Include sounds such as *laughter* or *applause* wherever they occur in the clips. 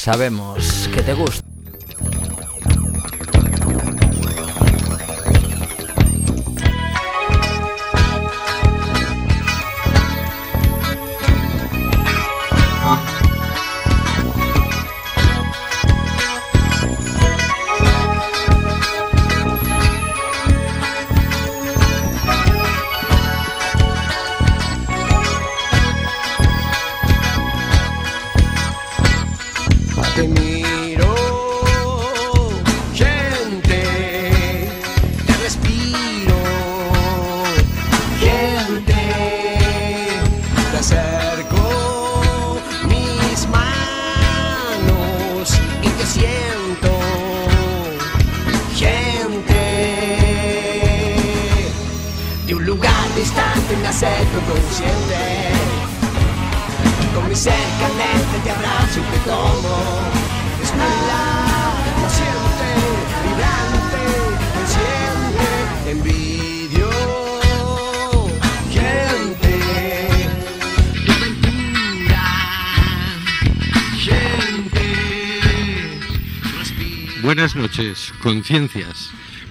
sabemos que te gusta.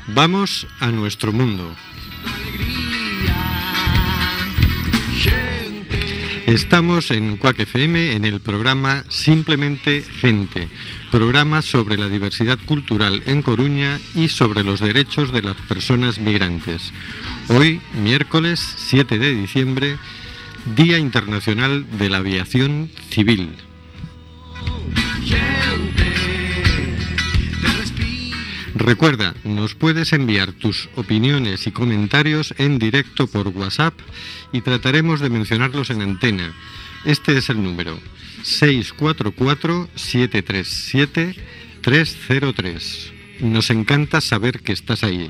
Vamos a nuestro mundo. Estamos en Cuac FM en el programa Simplemente Gente, programa sobre la diversidad cultural en Coruña y sobre los derechos de las personas migrantes. Hoy, miércoles 7 de diciembre, Día Internacional de la Aviación Civil. Recuerda, nos puedes enviar tus opiniones y comentarios en directo por WhatsApp y trataremos de mencionarlos en antena. Este es el número 644-737-303. Nos encanta saber que estás ahí.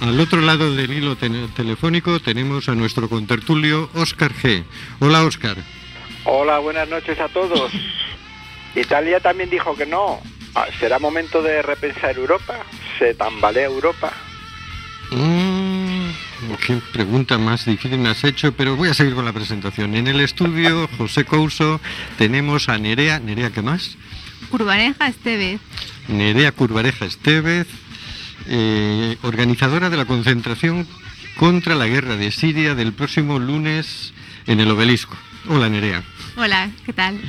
Al otro lado del hilo telefónico tenemos a nuestro contertulio Óscar G. Hola, Óscar. Hola, buenas noches a todos. *laughs* Italia también dijo que no. Ah, ¿Será momento de repensar Europa? ¿Se tambalea Europa? Mm, qué pregunta más difícil me has hecho, pero voy a seguir con la presentación. En el estudio, José Couso, tenemos a Nerea. ¿Nerea qué más? Curvareja Estevez. Nerea Curvareja Estevez, eh, organizadora de la concentración contra la guerra de Siria del próximo lunes en el obelisco. Hola Nerea. Hola, ¿qué tal?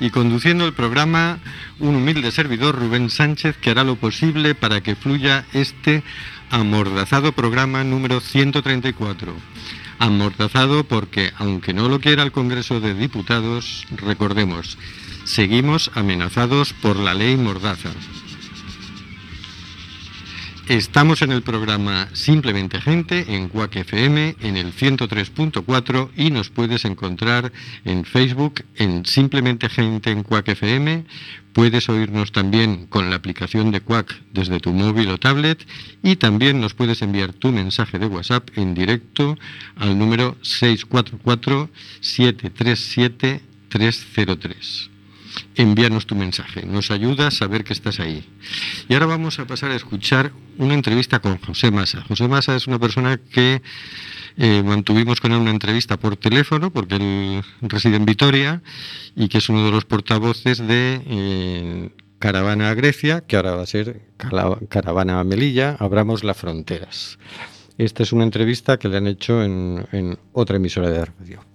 Y conduciendo el programa, un humilde servidor, Rubén Sánchez, que hará lo posible para que fluya este amordazado programa número 134. Amordazado porque, aunque no lo quiera el Congreso de Diputados, recordemos, seguimos amenazados por la ley Mordaza. Estamos en el programa Simplemente Gente en Cuac FM en el 103.4 y nos puedes encontrar en Facebook en Simplemente Gente en Cuac FM. Puedes oírnos también con la aplicación de Cuac desde tu móvil o tablet y también nos puedes enviar tu mensaje de WhatsApp en directo al número 644 737 303 envíanos tu mensaje. Nos ayuda a saber que estás ahí. Y ahora vamos a pasar a escuchar una entrevista con José Massa. José Massa es una persona que eh, mantuvimos con él una entrevista por teléfono, porque él reside en Vitoria y que es uno de los portavoces de eh, Caravana a Grecia, que ahora va a ser Caravana a Melilla, abramos las fronteras. Esta es una entrevista que le han hecho en, en otra emisora de radio.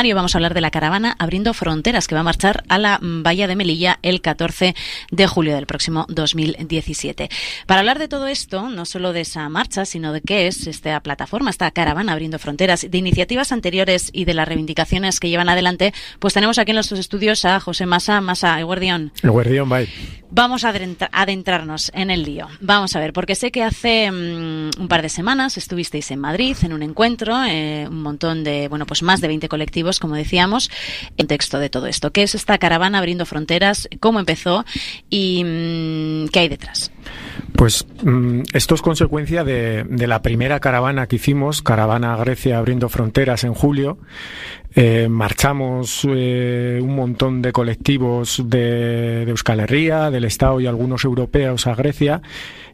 Mario, vamos a hablar de la caravana Abriendo Fronteras, que va a marchar a la Bahía de Melilla el 14 de julio del próximo 2017. Para hablar de todo esto, no solo de esa marcha, sino de qué es esta plataforma, esta caravana Abriendo Fronteras, de iniciativas anteriores y de las reivindicaciones que llevan adelante, pues tenemos aquí en nuestros estudios a José Massa. Massa, Eguardión. Eguardión, bye. Vamos a adentrarnos en el lío. Vamos a ver, porque sé que hace mm, un par de semanas estuvisteis en Madrid en un encuentro, eh, un montón de, bueno, pues más de 20 colectivos, como decíamos, en texto de todo esto. ¿Qué es esta caravana abriendo fronteras? ¿Cómo empezó? ¿Y mm, qué hay detrás? Pues mm, esto es consecuencia de, la primera caravana que hicimos, Caravana Grecia abriendo fronteras en julio. Eh, marchamos eh, un montón de colectivos de, de Euskal Herria, del Estado y algunos europeos a Grecia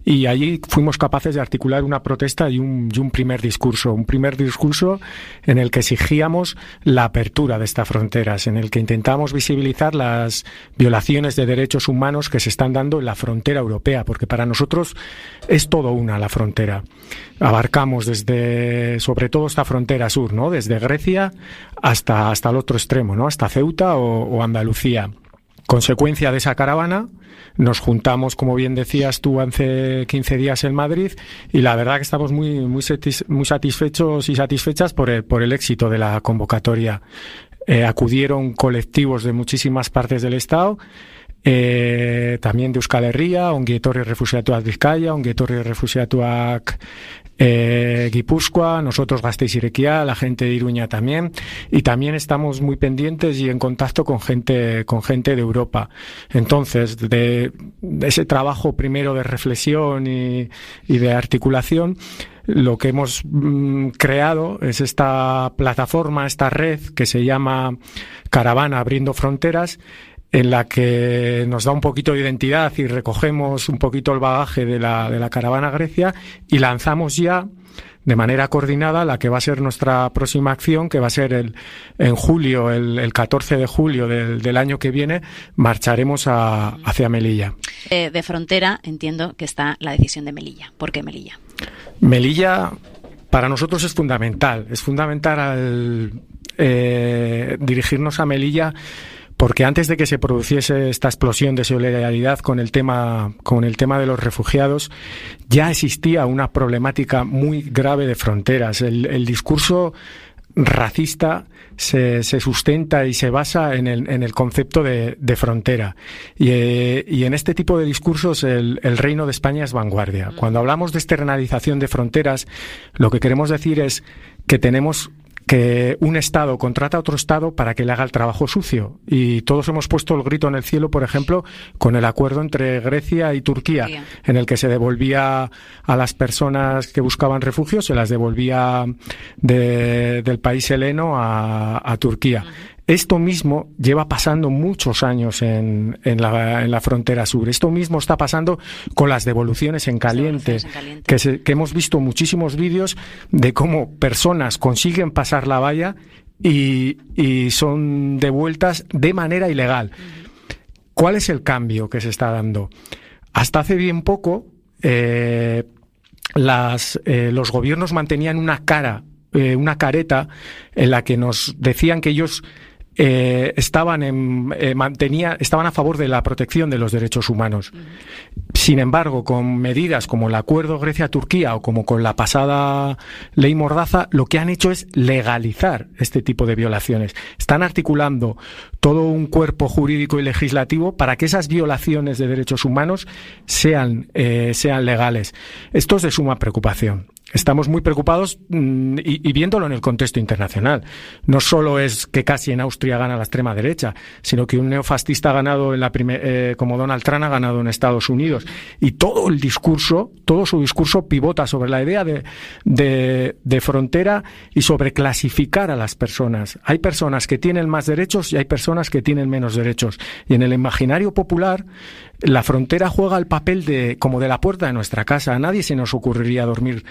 y allí fuimos capaces de articular una protesta y un, primer discurso, un primer discurso en el que exigíamos la apertura de estas fronteras, en el que intentamos visibilizar las violaciones de derechos humanos que se están dando en la frontera europea, porque para nosotros es todo una la frontera. Abarcamos desde, sobre todo esta frontera sur, ¿no? Desde Grecia hasta, hasta el otro extremo, ¿no? Hasta Ceuta o, o Andalucía. Consecuencia de esa caravana, nos juntamos, como bien decías tú, hace 15 días en Madrid y la verdad que estamos muy, muy, satisfechos y satisfechas por el, por el éxito de la convocatoria. Eh, acudieron colectivos de muchísimas partes del Estado eh, también de Euskal Herria, ongi etorri refusiatuak Bizkaia, ongi etorri refusiatuak eh, Guipúzcoa, nosotros Gasteiz Irequia, la gente de Iruña también, y también estamos muy pendientes y en contacto con gente, con gente de Europa. Entonces, de, ese trabajo primero de reflexión y, y de articulación, lo que hemos mm, creado es esta plataforma, esta red que se llama Caravana Abriendo Fronteras, en la que nos da un poquito de identidad y recogemos un poquito el bagaje de la, de la caravana Grecia y lanzamos ya de manera coordinada la que va a ser nuestra próxima acción, que va a ser el, en julio, el, el 14 de julio del, del, año que viene, marcharemos a, hacia Melilla. Eh, de frontera entiendo que está la decisión de Melilla. ¿Por qué Melilla? Melilla para nosotros es fundamental. Es fundamental al eh, dirigirnos a Melilla porque antes de que se produciese esta explosión de solidaridad con el tema con el tema de los refugiados ya existía una problemática muy grave de fronteras el, el discurso racista se, se, sustenta y se basa en el, en el concepto de, de frontera. Y, eh, y, en este tipo de discursos el, el, Reino de España es vanguardia. Cuando hablamos de externalización de fronteras, lo que queremos decir es que tenemos que un Estado contrata a otro Estado para que le haga el trabajo sucio. Y todos hemos puesto el grito en el cielo, por ejemplo, con el acuerdo entre Grecia y Turquía, Bien. en el que se devolvía a las personas que buscaban refugio, se las devolvía de, del país heleno a, a Turquía. Uh -huh. Esto mismo lleva pasando muchos años en, en, la, en, la, frontera sur. Esto mismo está pasando con las devoluciones en caliente, devoluciones en caliente. Que, se, que, hemos visto muchísimos vídeos de cómo personas consiguen pasar la valla y, y son devueltas de manera ilegal. Uh -huh. ¿Cuál es el cambio que se está dando? Hasta hace bien poco, eh, las, eh, los gobiernos mantenían una cara, eh, una careta en la que nos decían que ellos eh, estaban, en, eh, mantenía, estaban a favor de la protección de los derechos humanos. Sin embargo, con medidas como el acuerdo Grecia-Turquía o como con la pasada ley Mordaza, lo que han hecho es legalizar este tipo de violaciones. Están articulando todo un cuerpo jurídico y legislativo para que esas violaciones de derechos humanos sean, eh, sean legales. Esto es de suma preocupación estamos muy preocupados y, y, viéndolo en el contexto internacional. No solo es que casi en Austria gana la extrema derecha, sino que un neofascista ha ganado en la primer, eh, como Donald Trump ha ganado en Estados Unidos. Y todo el discurso, todo su discurso pivota sobre la idea de, de, de frontera y sobre clasificar a las personas. Hay personas que tienen más derechos y hay personas que tienen menos derechos. Y en el imaginario popular, la frontera juega el papel de como de la puerta de nuestra casa. A nadie se nos ocurriría dormir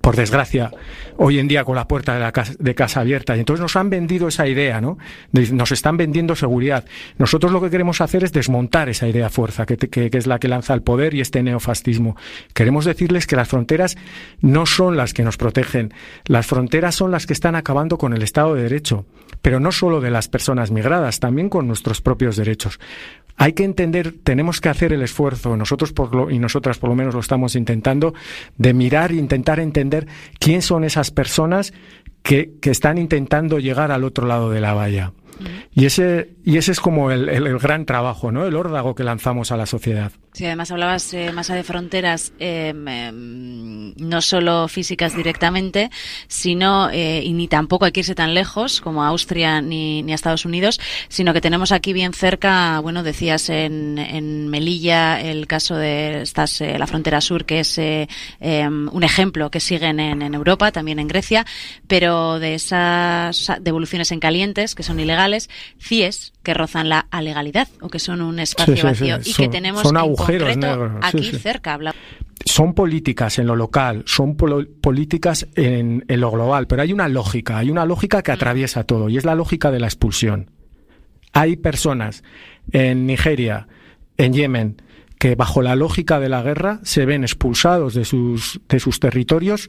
por desgracia, hoy en día con la puerta de, la casa, de casa abierta. Y entonces nos han vendido esa idea, ¿no? Nos están vendiendo seguridad. Nosotros lo que queremos hacer es desmontar esa idea fuerza, que, que, que es la que lanza el poder y este neofascismo. Queremos decirles que las fronteras no son las que nos protegen. Las fronteras son las que están acabando con el Estado de Derecho. Pero no solo de las personas migradas, también con nuestros propios derechos. Hay que entender, tenemos que hacer el esfuerzo, nosotros por lo, y nosotras por lo menos lo estamos intentando, de mirar e intentar entender quién son esas personas que, que están intentando llegar al otro lado de la valla. Y ese, y ese es como el, el, gran trabajo, ¿no? El órdago que lanzamos a la sociedad. Sí, además hablabas eh, más de fronteras, em, em, no solo físicas directamente, sino, eh, y ni tampoco hay que irse tan lejos como a Austria ni, ni a Estados Unidos, sino que tenemos aquí bien cerca, bueno, decías en, en Melilla el caso de estas, eh, la frontera sur, que es em, un ejemplo que siguen en, en Europa, también en Grecia, pero de esas devoluciones en calientes, que son ilegales, CIES, que rozan la legalidad o que son un espacio vacío y que tenemos son agujeros negros. aquí cerca. Habla... Son políticas en lo local, son políticas en, en lo global, pero hay una lógica, hay una lógica que mm. atraviesa todo y es la lógica de la expulsión. Hay personas en Nigeria, en Yemen, que bajo la lógica de la guerra se ven expulsados de sus, de sus territorios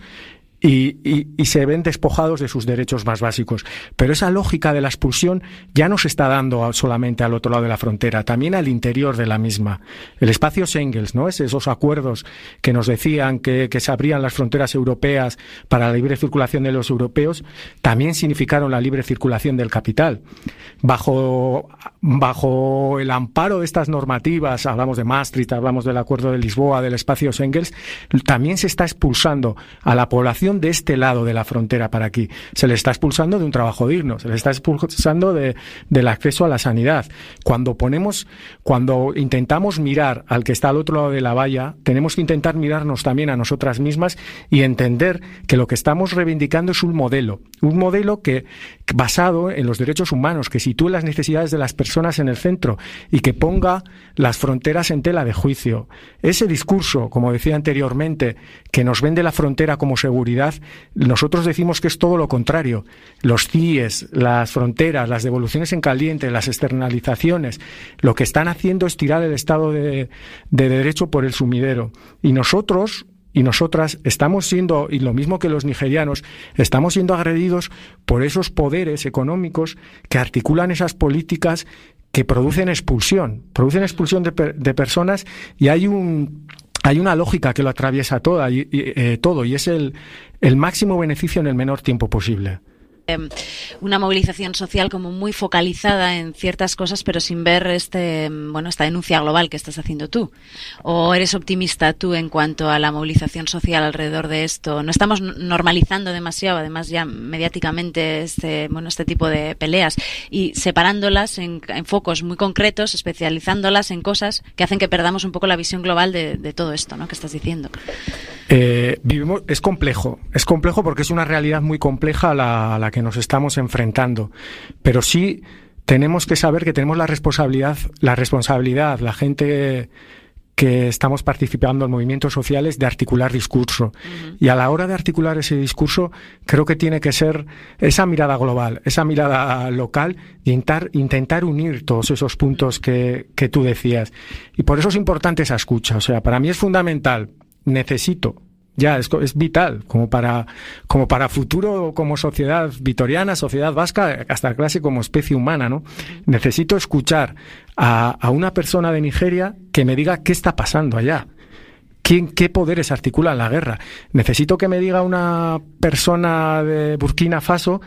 y, se ven despojados de sus derechos más básicos. Pero esa lógica de la expulsión ya no se está dando solamente al otro lado de la frontera, también al interior de la misma. El espacio Schengen, ¿no? Es esos acuerdos que nos decían que, que se abrían las fronteras europeas para la libre circulación de los europeos, también significaron la libre circulación del capital. Bajo, bajo el amparo de estas normativas, hablamos de Maastricht, hablamos del acuerdo de Lisboa, del espacio Schengen, también se está expulsando a la población de este lado de la frontera para aquí. Se le está expulsando de un trabajo digno, se le está expulsando de, del acceso a la sanidad. Cuando ponemos, cuando intentamos mirar al que está al otro lado de la valla, tenemos que intentar mirarnos también a nosotras mismas y entender que lo que estamos reivindicando es un modelo, un modelo que basado en los derechos humanos, que sitúe las necesidades de las personas en el centro y que ponga las fronteras en tela de juicio. Ese discurso, como decía anteriormente, que nos vende la frontera como seguridad nosotros decimos que es todo lo contrario. Los CIES, las fronteras, las devoluciones en caliente, las externalizaciones, lo que están haciendo es tirar el Estado de, de Derecho por el sumidero. Y nosotros, y nosotras estamos siendo, y lo mismo que los nigerianos, estamos siendo agredidos por esos poderes económicos que articulan esas políticas que producen expulsión, producen expulsión de, de personas y hay un hay una lógica que lo atraviesa toda y, eh, todo y es el, el máximo beneficio en el menor tiempo posible. Em, una movilización social como muy focalizada en ciertas cosas, pero sin ver este, em, bueno, esta denuncia global que estás haciendo tú. ¿O eres optimista tú en cuanto a la movilización social alrededor de esto? No estamos normalizando demasiado, además ya mediáticamente este, bueno, este tipo de peleas y separándolas en, focos muy concretos, especializándolas en cosas que hacen que perdamos un poco la visión global de, todo esto, ¿no? Que estás diciendo. Eh, vivimos, es complejo, es complejo porque es una realidad muy compleja a la que nos estamos enfrentando. Pero sí tenemos que saber que tenemos la responsabilidad, la responsabilidad, la gente que estamos participando en movimientos sociales de articular discurso. Y a la hora de articular ese discurso, creo que tiene que ser esa mirada global, esa mirada local y intentar, intentar unir todos esos puntos que, que tú decías. Y por eso es importante esa escucha. O sea, para mí es fundamental. Necesito. Ya es, es, vital como para como para futuro como sociedad vitoriana sociedad vasca hasta clase como especie humana no necesito escuchar a, a una persona de Nigeria que me diga qué está pasando allá. ¿Quién, ¿Qué poderes articulan la guerra? Necesito que me diga una persona de Burkina Faso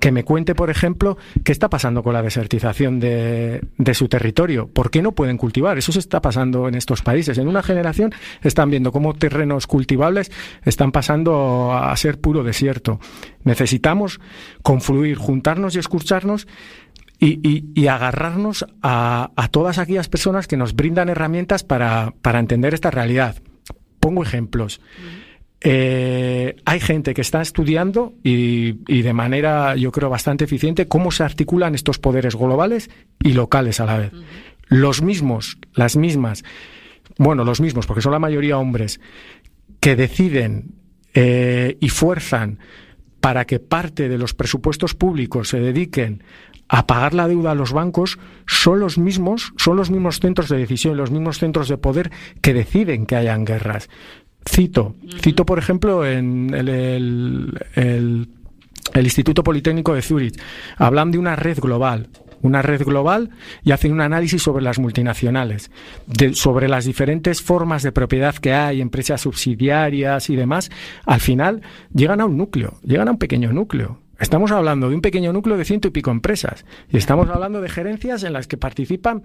que me cuente, por ejemplo, qué está pasando con la desertización de, su territorio. ¿Por qué no pueden cultivar? Eso se está pasando en estos países. En una generación están viendo cómo terrenos cultivables están pasando a ser puro desierto. Necesitamos confluir, juntarnos y escucharnos y, agarrarnos a, todas aquellas personas que nos brindan herramientas para entender esta realidad. Pongo ejemplos. Eh, hay gente que está estudiando y, y, de manera, yo creo, bastante eficiente cómo se articulan estos poderes globales y locales a la vez. Los mismos, las mismas, bueno, los mismos, porque son la mayoría hombres, que deciden eh, y fuerzan para que parte de los presupuestos públicos se dediquen a pagar la deuda a los bancos son los mismos, son los mismos centros de decisión, los mismos centros de poder que deciden que hayan guerras. Cito, cito por ejemplo en el, el, el, el Instituto Politécnico de Zúrich, hablan de una red global, una red global y hacen un análisis sobre las multinacionales, de, sobre las diferentes formas de propiedad que hay, empresas subsidiarias y demás, al final llegan a un núcleo, llegan a un pequeño núcleo Estamos hablando de un pequeño núcleo de ciento y pico empresas. Y estamos hablando de gerencias en las que participan,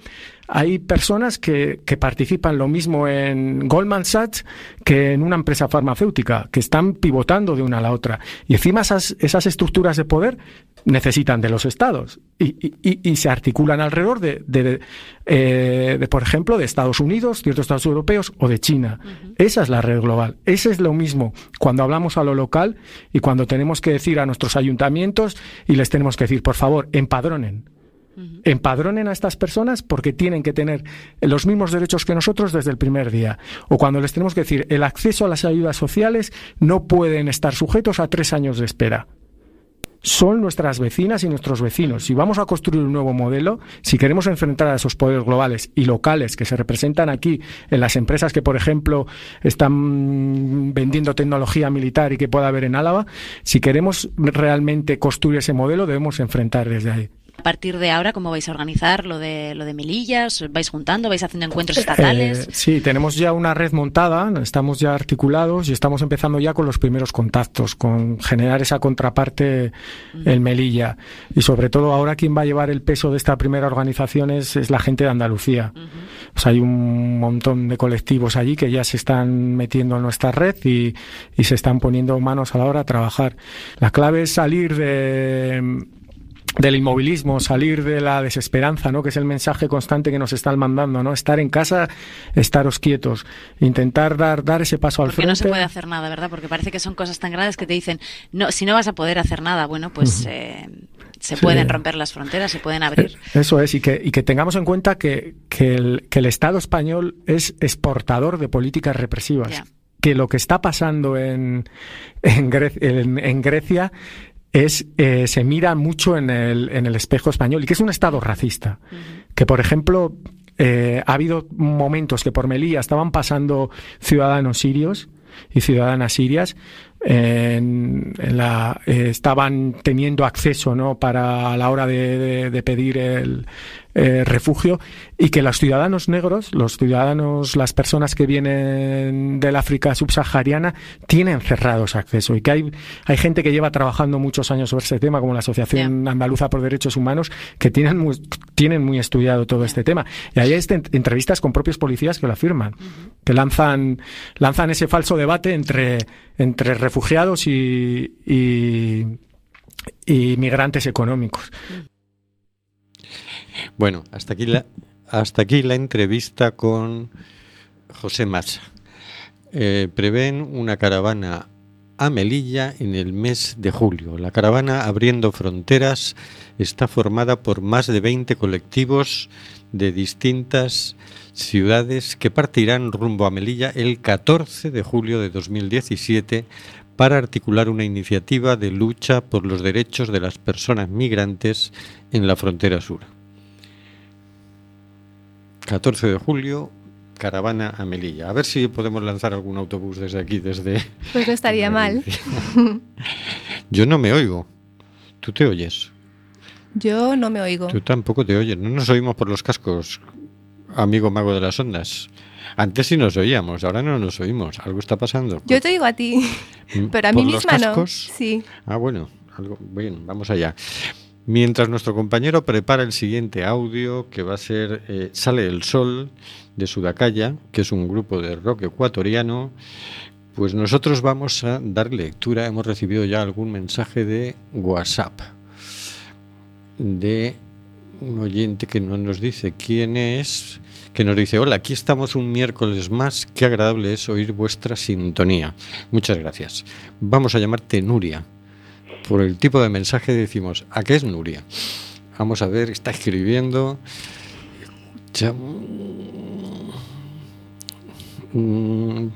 hay personas que, que participan lo mismo en Goldman Sachs que en una empresa farmacéutica, que están pivotando de una a la otra. Y encima esas, esas estructuras de poder necesitan de los estados y, y, y se articulan alrededor de, de, eh, de, por ejemplo, de Estados Unidos, ciertos estados europeos o de China. Esa es la red global. Ese es lo mismo cuando hablamos a lo local y cuando tenemos que decir a nuestros ayuntamientos y les tenemos que decir, por favor, empadronen. Empadronen a estas personas porque tienen que tener los mismos derechos que nosotros desde el primer día. O cuando les tenemos que decir, el acceso a las ayudas sociales no pueden estar sujetos a tres años de espera son nuestras vecinas y nuestros vecinos. Si vamos a construir un nuevo modelo, si queremos enfrentar a esos poderes globales y locales que se representan aquí en las empresas que, por ejemplo, están vendiendo tecnología militar y que pueda haber en Álava, si queremos realmente construir ese modelo, debemos enfrentar desde ahí. A partir de ahora, ¿cómo vais a organizar lo de lo de Melillas? ¿Vais juntando? ¿Vais haciendo encuentros estatales? Eh, sí, tenemos ya una red montada, estamos ya articulados y estamos empezando ya con los primeros contactos, con generar esa contraparte en Melilla. Y sobre todo ahora quien va a llevar el peso de esta primera organización es, es la gente de Andalucía. Sea, hay un montón de colectivos allí que ya se están metiendo en nuestra red y, y se están poniendo manos a la hora a trabajar. La clave es salir de del inmovilismo, salir de la desesperanza, ¿no? Que es el mensaje constante que nos están mandando, ¿no? Estar en casa, estaros quietos, intentar dar, dar ese paso al Porque frente. no se puede hacer nada, ¿verdad? Porque parece que son cosas tan grandes que te dicen, no, si no vas a poder hacer nada, bueno, pues eh, se Sí. pueden romper las fronteras, se pueden abrir. Eso es, y que, y que tengamos en cuenta que, que, el, que el Estado español es exportador de políticas represivas. Que lo que está pasando en, en, en- en Grecia es eh, se mira mucho en el, en el espejo español y que es un Estado racista. Que, por ejemplo, eh, ha habido momentos que por Melilla estaban pasando ciudadanos sirios y ciudadanas sirias en, en la, eh, estaban teniendo acceso no para a la hora de, de- de pedir el eh, refugio y que los ciudadanos negros, los ciudadanos, las personas que vienen del África subsahariana tienen cerrados acceso y que hay, hay gente que lleva trabajando muchos años sobre este tema, como la Asociación Andaluza por Derechos Humanos, que tienen muy, tienen muy estudiado todo este tema. Y hay este- entrevistas con propios policías que lo afirman, que lanzan, lanzan ese falso debate entre, entre refugiados y, y, y migrantes económicos. Bueno, hasta aquí la, hasta aquí la entrevista con José Massa. Eh, prevén una caravana a Melilla en el mes de julio. La caravana Abriendo Fronteras está formada por más de 20 colectivos de distintas ciudades que partirán rumbo a Melilla el 14 de julio de 2017 para articular una iniciativa de lucha por los derechos de las personas migrantes en la frontera sur. 14 de julio, caravana a Melilla. A ver si podemos lanzar algún autobús desde aquí, desde... Pues no estaría mal. Yo no me oigo. ¿Tú te oyes? Yo no me oigo. Tú tampoco te oyes. No nos oímos por los cascos, amigo mago de las ondas. Antes sí nos oíamos, ahora no nos oímos. Algo está pasando. Yo te oigo a ti, Mm, pero a ¿por mí misma no. cascos? Sí. Ah, bueno, algo, bien, vamos allá. Mientras nuestro compañero prepara el siguiente audio, que va a ser eh, Sale el Sol de Sudacaya, que es un grupo de rock ecuatoriano, pues nosotros vamos a dar lectura. Hemos recibido ya algún mensaje de WhatsApp de un oyente que no nos dice quién es, que nos dice, hola, aquí estamos un miércoles más, qué agradable es oír vuestra sintonía. Muchas gracias. Vamos a llamarte Nuria. Por el tipo de mensaje decimos, ¿a qué es Nuria? Vamos a ver, está escribiendo. Ya- Mm,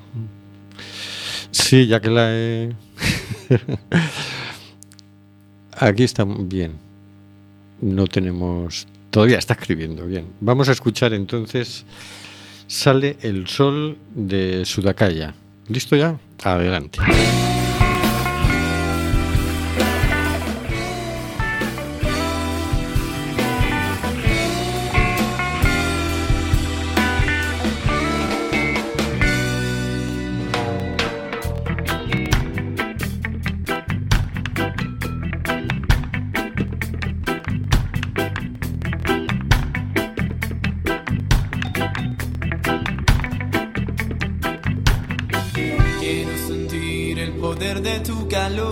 Sí, ya que la he... *laughs* Aquí está bien. No tenemos... Todavía está escribiendo bien. Vamos a escuchar entonces Sale el sol de Sudacaya. ¿Listo ya? Adelante. Calor.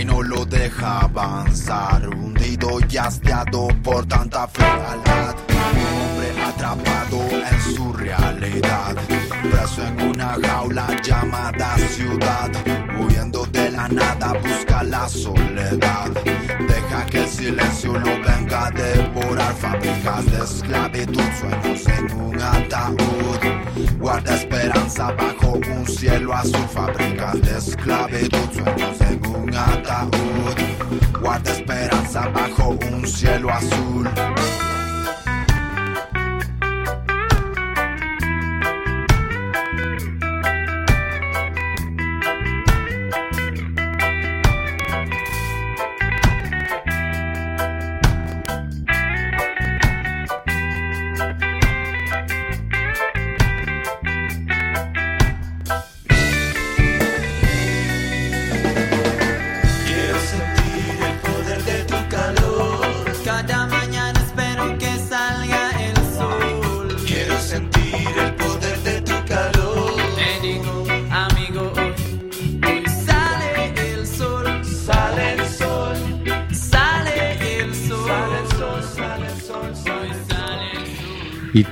Y no lo deja avanzar. Hundido y hastiado por tanta frialdad. Un hombre atrapado en su realidad. Preso en una jaula llamada ciudad. Huyendo la nada, busca la soledad. Deja que el silencio lo venga a devorar. Fábricas de esclavitud, sueños en un ataúd. Guarda esperanza bajo un cielo azul. Fábricas de esclavitud, sueños en un ataúd. Guarda esperanza bajo un cielo azul.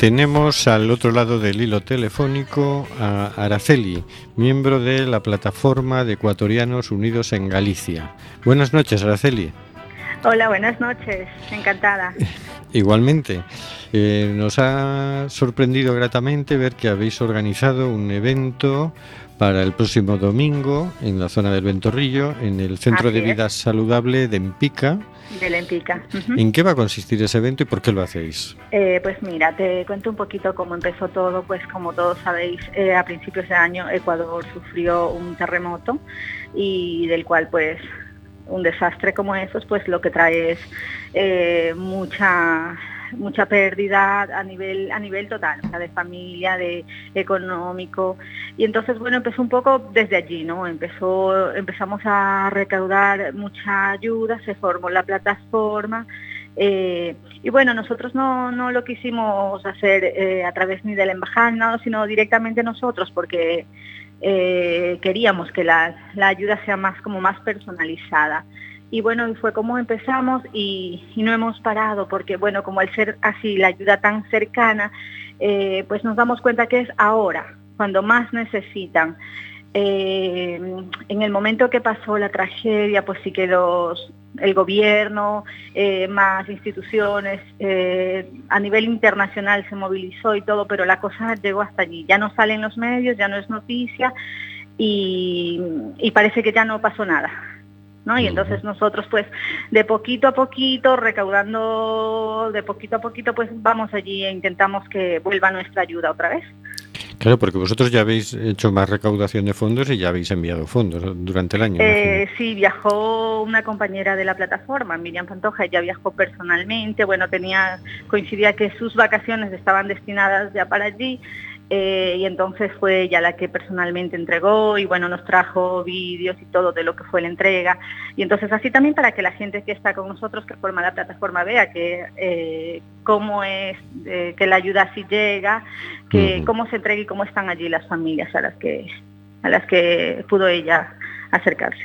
Tenemos al otro lado del hilo telefónico a Araceli, miembro de la plataforma de ecuatorianos unidos en Galicia. Buenas noches, Araceli. Hola, buenas noches. Encantada. *laughs* Igualmente, eh, nos ha sorprendido gratamente ver que habéis organizado un evento para el próximo domingo en la zona del Ventorrillo, en el Centro Así de es. Vida Saludable de Empica. De Lempica. Ujú. ¿En qué va a consistir ese evento y por qué lo hacéis? Eh, pues mira, te cuento un poquito cómo empezó todo. Pues como todos sabéis, eh, a principios de año Ecuador sufrió un terremoto y del cual pues un desastre como esos pues lo que trae es eh, mucha mucha pérdida a nivel a nivel total, o sea, de familia, de económico y entonces bueno empezó un poco desde allí, ¿no? Empezó empezamos a recaudar mucha ayuda, se formó la plataforma eh, y bueno, nosotros no, no lo quisimos hacer eh, a través ni de la embajada, nada, sino directamente nosotros, porque eh, queríamos que la, la ayuda sea más como más personalizada. Y bueno, y fue como empezamos y, no hemos parado, porque bueno, como al ser así la ayuda tan cercana, eh, pues nos damos cuenta que es ahora, cuando más necesitan. Eh, en el momento que pasó la tragedia, pues sí que el gobierno, eh, más instituciones, a nivel internacional se movilizó y todo, pero la cosa llegó hasta allí. Ya no salen los medios, ya no es noticia y parece que ya no pasó nada. ¿No? Y entonces nosotros pues de poquito a poquito, recaudando de poquito a poquito, pues vamos allí e intentamos que vuelva nuestra ayuda otra vez. Claro, porque vosotros ya habéis hecho más recaudación de fondos y ya habéis enviado fondos durante el año. Eh, sí, viajó una compañera de la plataforma, Miriam Pantoja, ella viajó personalmente, bueno, tenía, coincidía que sus vacaciones estaban destinadas ya para allí eh, y entonces fue ella la que personalmente entregó y bueno, nos trajo vídeos y todo de lo que fue la entrega. Y entonces así también para que la gente que está con nosotros, que forma la plataforma, vea que eh, cómo es, eh, que la ayuda así llega, que cómo se entrega y cómo están allí las familias a las que, a las que pudo ella acercarse.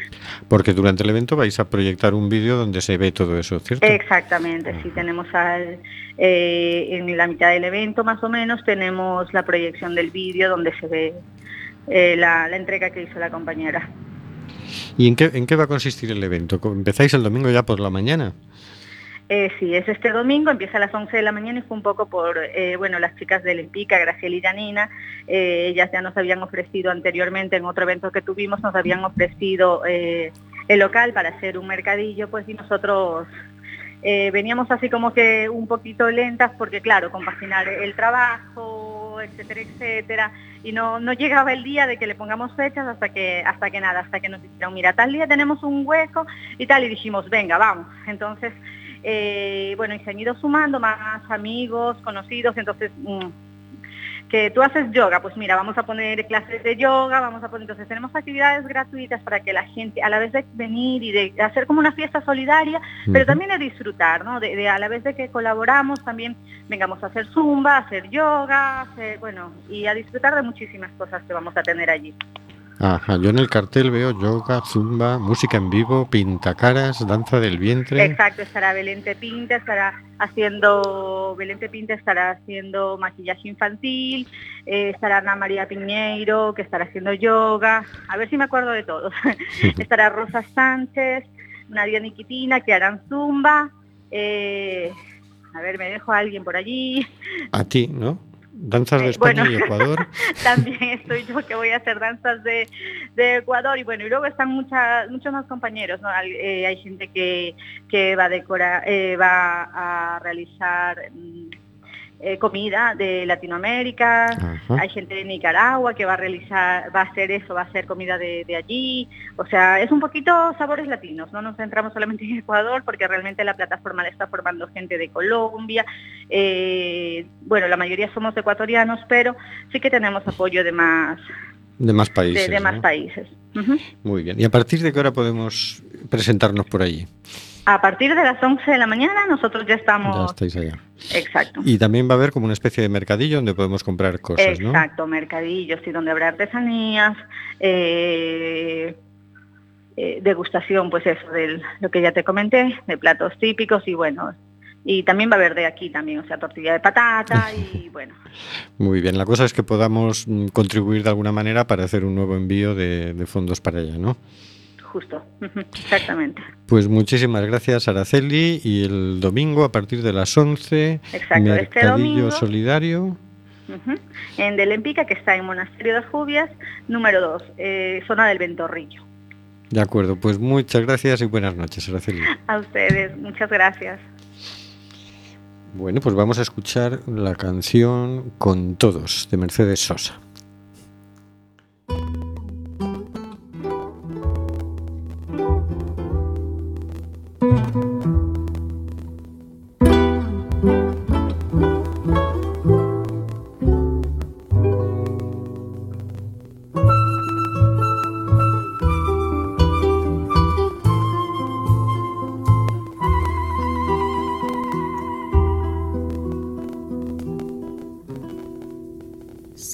Porque durante el evento vais a proyectar un vídeo donde se ve todo eso, ¿cierto? Exactamente, sí, tenemos al, eh, en la mitad del evento más o menos, tenemos la proyección del vídeo donde se ve eh, la, la entrega que hizo la compañera. ¿Y en qué, en qué va a consistir el evento? ¿Empezáis el domingo ya por la mañana? Eh, sí, es este domingo, empieza a las 11 de la mañana y fue un poco por, eh, bueno, las chicas del Empica, Graciela y Janina, eh, ellas ya nos habían ofrecido anteriormente en otro evento que tuvimos, nos habían ofrecido eh, el local para hacer un mercadillo, pues y nosotros veníamos así como que un poquito lentas porque claro, compaginar el trabajo, etcétera, etcétera, y no, no llegaba el día de que le pongamos fechas hasta que, hasta que nada, hasta que nos dijeron, mira, tal día tenemos un hueco y tal, y dijimos, venga, vamos. Entonces, eh, bueno, y se han ido sumando más amigos, conocidos, entonces, mm, que tú haces yoga, pues mira, vamos a poner clases de yoga, vamos a poner, entonces tenemos actividades gratuitas para que la gente, a la vez de venir y de hacer como una fiesta solidaria, pero también de disfrutar, ¿no? De, de a la vez de que colaboramos, también vengamos a hacer zumba, a hacer yoga, hacer- bueno, y a disfrutar de muchísimas cosas que vamos a tener allí. Ajá, yo en el cartel veo yoga, zumba, música en vivo, pintacaras, danza del vientre. Exacto, estará Belén Pinta, estará haciendo, Belén Pinta estará haciendo maquillaje infantil, eh, estará Ana María Piñeiro, que estará haciendo yoga, a ver si me acuerdo de todos. *laughs* estará Rosa Sánchez, Nadia Niquitina, que harán zumba, eh, a ver, me dejo a alguien por allí. A ti, ¿no? Danzas de Eh, España bueno. y Ecuador. *laughs* También estoy yo que voy a hacer danzas de, de Ecuador y bueno, y luego están muchas, muchos más compañeros, ¿no? Hay, eh, hay gente que, que va a decorar, eh, va a realizar mm, eh, comida de Latinoamérica, Ajá. hay gente de Nicaragua que va a realizar, va a hacer eso, va a hacer comida de, de allí, o sea, es un poquito sabores latinos, no nos centramos solamente en Ecuador porque realmente la plataforma la está formando gente de Colombia, eh, bueno, la mayoría somos ecuatorianos, pero sí que tenemos apoyo de más, De más países. de más ¿no? países. Muy bien. ¿Y a partir de qué hora podemos presentarnos por allí? A partir de las 11 de la mañana nosotros ya Ya estamos... estáis allá. Exacto. Y también va a haber como una especie de mercadillo donde podemos comprar cosas, ¿no? Exacto, mercadillos y donde habrá artesanías, eh, eh, degustación, pues eso, de lo que ya te comenté, de platos típicos y bueno, y también va a haber de aquí también, o sea, tortilla de patata y *laughs* bueno, Muy bien. La cosa es que podamos mm, contribuir de alguna manera para hacer un nuevo envío de, de fondos para allá, ¿no? Justo, exactamente. Pues muchísimas gracias, Araceli. Y el domingo a partir de las 11, Exacto, este mercadillo domingo. solidario. Ujú. En Delempica, que está en Monasterio de Jubias, número 2, zona del Ventorrillo. De acuerdo, pues muchas gracias y buenas noches, Araceli. A ustedes, muchas gracias. Bueno, pues vamos a escuchar la canción Con Todos de Mercedes Sosa.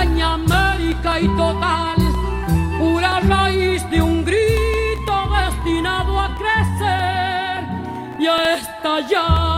América y total, pura raíz de un grito destinado a crecer y a estallar.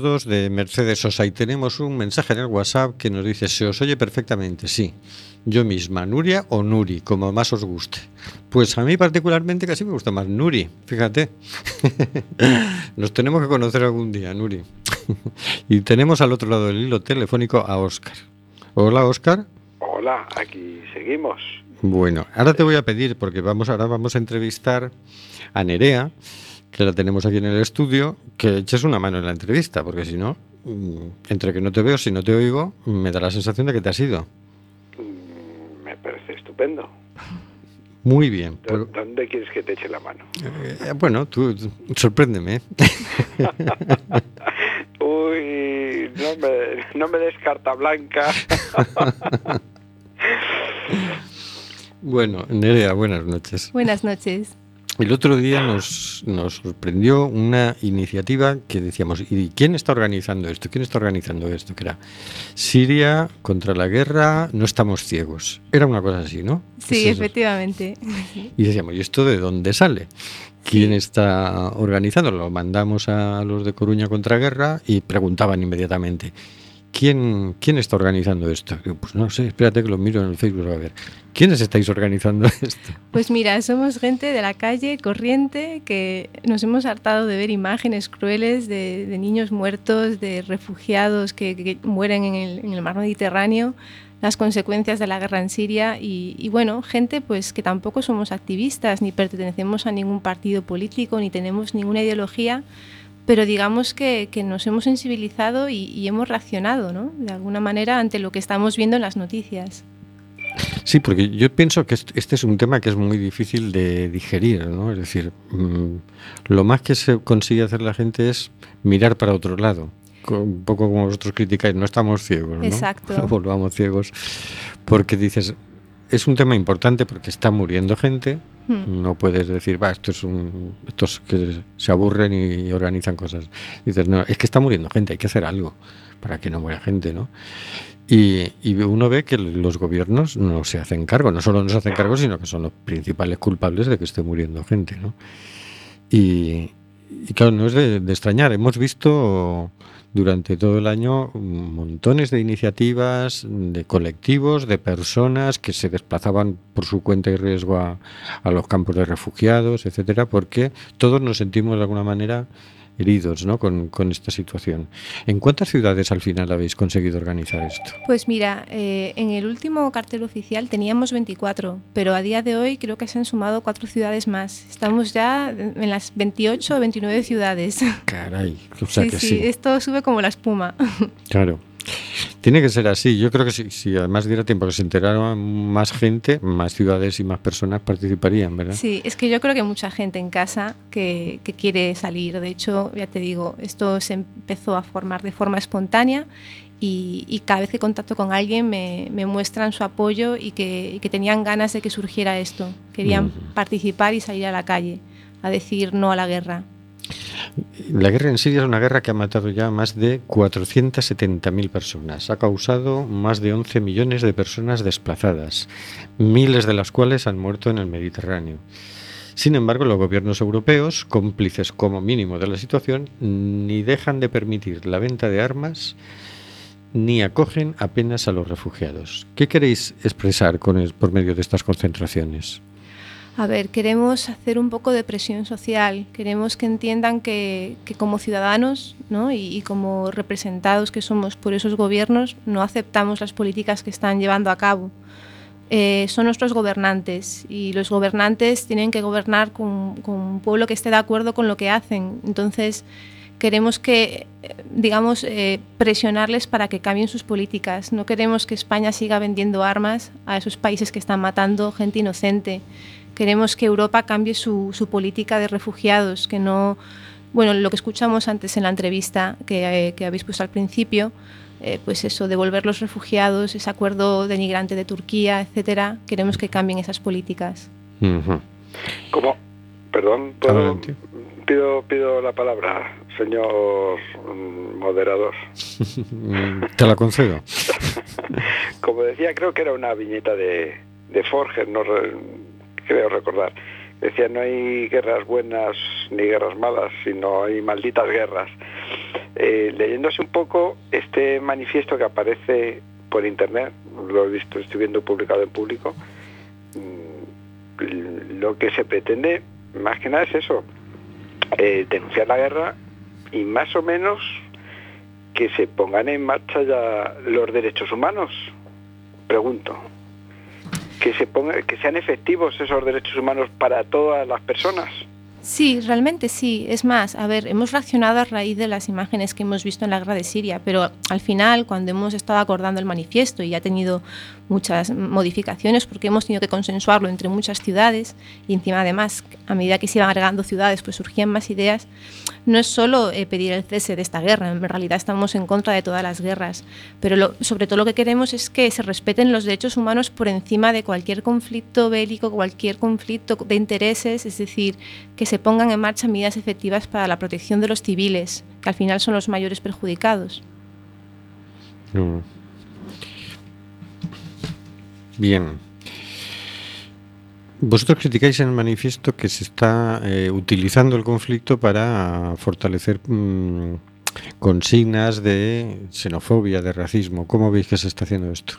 2 de Mercedes Sosa y tenemos un mensaje en el WhatsApp que nos dice, se os oye perfectamente, sí, yo misma, Nuria o Nuri, como más os guste. Pues a mí particularmente casi me gusta más Nuri, fíjate. *laughs* nos tenemos que conocer algún día, Nuri. *laughs* y tenemos al otro lado del hilo telefónico a Oscar. Hola, Oscar. Hola, aquí seguimos. Bueno, ahora te voy a pedir, porque vamos, ahora vamos a entrevistar a Nerea que la tenemos aquí en el estudio, que eches una mano en la entrevista, porque si no, mm, entre que no te veo, si no te oigo, me da la sensación de que te has ido. Me parece estupendo. Muy bien. ¿Dó- pues, ¿Dónde quieres que te eche la mano? eh, bueno, tú, tú, sorpréndeme. *laughs* Uy, no me, no me des carta blanca. *laughs* bueno, Nerea, buenas noches. Buenas noches. El otro día nos, nos sorprendió una iniciativa que decíamos, ¿y quién está organizando esto? ¿Quién está organizando esto? Que era Siria contra la guerra, no estamos ciegos. Era una cosa así, ¿no? Sí, Es efectivamente. Y decíamos, ¿y esto de dónde sale? ¿Quién está organizando? Lo mandamos a los de Coruña contra Guerra y preguntaban inmediatamente, ¿quién, quién está organizando esto? Pues no sé, espérate que lo miro en el Facebook a ver. ¿Quiénes estáis organizando *laughs* esto? Pues mira, somos gente de la calle corriente que nos hemos hartado de ver imágenes crueles de, de niños muertos, de refugiados que, que mueren en el, en el mar Mediterráneo, las consecuencias de la guerra en Siria y, y bueno, gente pues que tampoco somos activistas ni pertenecemos a ningún partido político ni tenemos ninguna ideología, pero digamos que, que nos hemos sensibilizado y, y hemos reaccionado, ¿no? De alguna manera ante lo que estamos viendo en las noticias. Sí, porque yo pienso que est- este es un tema que es muy difícil de digerir, ¿no? Es decir, mm, lo más que se consigue hacer la gente es mirar para otro lado. Un poco como vosotros criticáis, no estamos ciegos, ¿no? Exacto. No *laughs* volvamos ciegos. Porque dices, es un tema importante porque está muriendo gente. Hmm. No puedes decir, va, esto es un, estos que se aburren y organizan cosas. Dices, no, es que está muriendo gente, hay que hacer algo para que no muera gente, ¿no? Y, y uno ve que los gobiernos no se hacen cargo, no solo no se hacen cargo, sino que son los principales culpables de que esté muriendo gente, ¿no? Y, y claro, no es de, de extrañar, hemos visto durante todo el año montones de iniciativas, de colectivos, de personas que se desplazaban por su cuenta y riesgo a, los campos de refugiados, etcétera, porque todos nos sentimos de alguna manera heridos ¿no? con, con esta situación. ¿En cuántas ciudades al final habéis conseguido organizar esto? Pues mira, eh, en el último cartel oficial teníamos 24, pero a día de hoy creo que se han sumado cuatro ciudades más. Estamos ya en las 28 o 29 ciudades. Caray, o sea sí, que sí, sí. esto sube como la espuma. Claro. Tiene que ser así. Yo creo que si, si además diera tiempo que se enteraran más gente, más ciudades y más personas participarían, ¿verdad? Sí, es que yo creo que hay mucha gente en casa que, que quiere salir. De hecho, ya te digo, esto se empezó a formar de forma espontánea y, y cada vez que contacto con alguien me, me muestran su apoyo y que, y que tenían ganas de que surgiera esto. Querían participar y salir a la calle. a decir no a la guerra. La guerra en Siria es una guerra que ha matado ya más de 470.000 personas. Ha causado más de 11 millones de personas desplazadas, miles de las cuales han muerto en el Mediterráneo. Sin embargo, los gobiernos europeos, cómplices como mínimo de la situación, ni dejan de permitir la venta de armas ni acogen apenas a los refugiados. ¿Qué queréis expresar con el- por medio de estas concentraciones? A ver, queremos hacer un poco de presión social, queremos que entiendan que, que como ciudadanos ¿no? y, y como representados que somos por esos gobiernos, no aceptamos las políticas que están llevando a cabo. Eh, son nuestros gobernantes y los gobernantes tienen que gobernar con, con un pueblo que esté de acuerdo con lo que hacen. Entonces, queremos que, digamos, eh, presionarles para que cambien sus políticas. No queremos que España siga vendiendo armas a esos países que están matando gente inocente. Queremos que Europa cambie su, su política de refugiados, que no, bueno, lo que escuchamos antes en la entrevista que, eh, que habéis puesto al principio, eh, pues eso, devolver los refugiados, ese acuerdo denigrante de Turquía, etcétera. Queremos que cambien esas políticas. ¿Cómo? Perdón, ¿puedo- pido, pido la palabra, señor mm, moderador. *laughs* Te la concedo. *laughs* Como decía, creo que era una viñeta de, de Forger, no creo recordar. Decía, no hay guerras buenas ni guerras malas, sino hay malditas guerras. Eh, leyéndose un poco este manifiesto que aparece por internet, lo he visto, estoy viendo publicado en público, mm, lo que se pretende más que nada es eso, eh, denunciar la guerra y más o menos que se pongan en marcha ya los derechos humanos. Pregunto. Que se ponga, que sean efectivos esos derechos humanos para todas las personas. Sí, realmente sí. Es más, a ver, hemos reaccionado a raíz de las imágenes que hemos visto en la guerra de Siria, pero al final, cuando hemos estado acordando el manifiesto y ha tenido muchas modificaciones, porque hemos tenido que consensuarlo entre muchas ciudades, y encima además, a medida que se iban agregando ciudades, pues surgían más ideas, no es solo eh, pedir el cese de esta guerra, en realidad estamos en contra de todas las guerras, pero sobre todo lo que queremos es que se respeten los derechos humanos por encima de cualquier conflicto bélico, cualquier conflicto de intereses, es decir, que se pongan en marcha medidas efectivas para la protección de los civiles, que al final son los mayores perjudicados. Mm. Bien. Vosotros criticáis en el manifiesto que se está eh, utilizando el conflicto para fortalecer mm, consignas de xenofobia, de racismo. ¿Cómo veis que se está haciendo esto?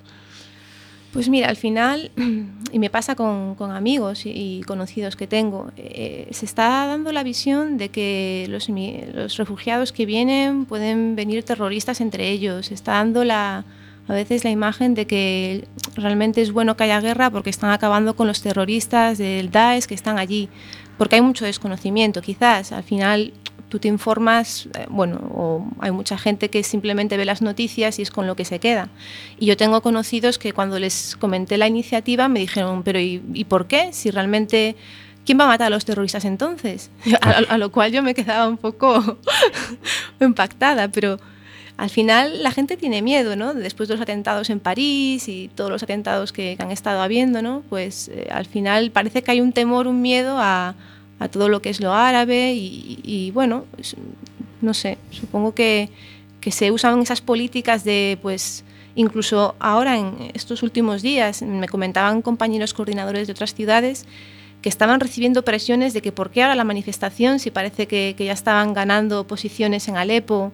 Pues mira, al final, *clears throat* y me pasa con, amigos y, conocidos que tengo, eh, se está dando la visión de que los refugiados que vienen pueden venir terroristas entre ellos. Se está dando la, a veces la imagen de que realmente es bueno que haya guerra porque están acabando con los terroristas del Daesh que están allí. Porque hay mucho desconocimiento, quizás. Al final tú te informas, eh, bueno, o hay mucha gente que simplemente ve las noticias y es con lo que se queda. Y yo tengo conocidos que cuando les comenté la iniciativa me dijeron, pero ¿y, y por qué? Si realmente, ¿quién va a matar a los terroristas entonces? *laughs* A, a- lo cual yo me quedaba un poco *laughs* impactada, pero al final la gente tiene miedo, ¿no? Después de los atentados en París y todos los atentados que han estado habiendo, ¿no? Pues eh, al final parece que hay un temor, un miedo a, a todo lo que es lo árabe y, y, bueno, no sé, supongo que, que se usan esas políticas de, pues, incluso ahora en estos últimos días, me comentaban compañeros coordinadores de otras ciudades que estaban recibiendo presiones de que por qué ahora la manifestación, si parece que, que ya estaban ganando posiciones en Alepo,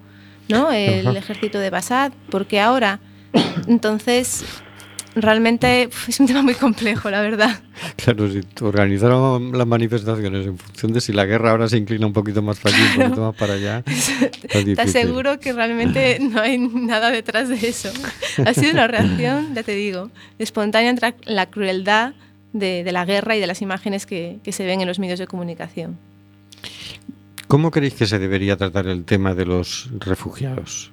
¿no? El Ajá. ejército de Basad, ¿por qué ahora? Entonces, realmente es un tema muy complejo, la verdad. Claro, si organizaron las manifestaciones en función de si la guerra ahora se inclina un poquito más para aquí, un poquito más para allá. *laughs* Te aseguro que realmente no hay nada detrás de eso. Ha sido una reacción, ya te digo, espontánea entre la crueldad de, de la guerra y de las imágenes que, que se ven en los medios de comunicación. ¿Cómo creéis que se debería tratar el tema de los refugiados?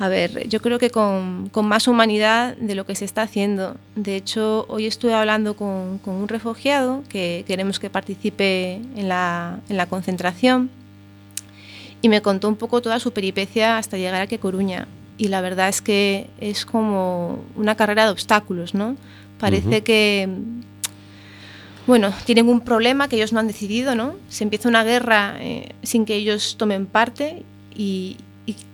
A ver, yo creo que con, con más humanidad de lo que se está haciendo. De hecho, hoy estuve hablando con, con un refugiado que queremos que participe en la, en la concentración y me contó un poco toda su peripecia hasta llegar a Que Coruña. Y la verdad es que es como una carrera de obstáculos, ¿no? Parece Ujú. que, bueno, tienen un problema que ellos no han decidido, ¿no? Se empieza una guerra eh, sin que ellos tomen parte y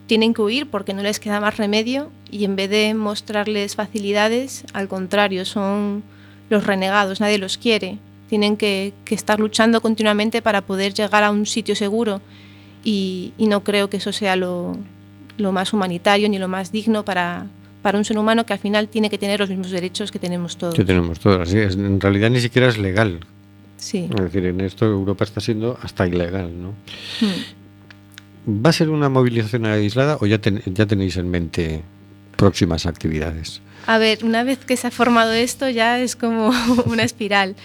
tienen que huir porque no les queda más remedio y en vez de mostrarles facilidades, al contrario, son los renegados, nadie los quiere. Tienen que, que estar luchando continuamente para poder llegar a un sitio seguro y, y no creo que eso sea lo, lo, más humanitario ni lo más digno para, para un ser humano que al final tiene que tener los mismos derechos que tenemos todos. Que tenemos todos, así es. En realidad ni siquiera es legal. Sí. Es decir, en esto Europa está siendo hasta ilegal, ¿no? Hmm. ¿Va a ser una movilización aislada o ya, ten, ya tenéis en mente próximas actividades? A ver, una vez que se ha formado esto ya es como *laughs* una espiral.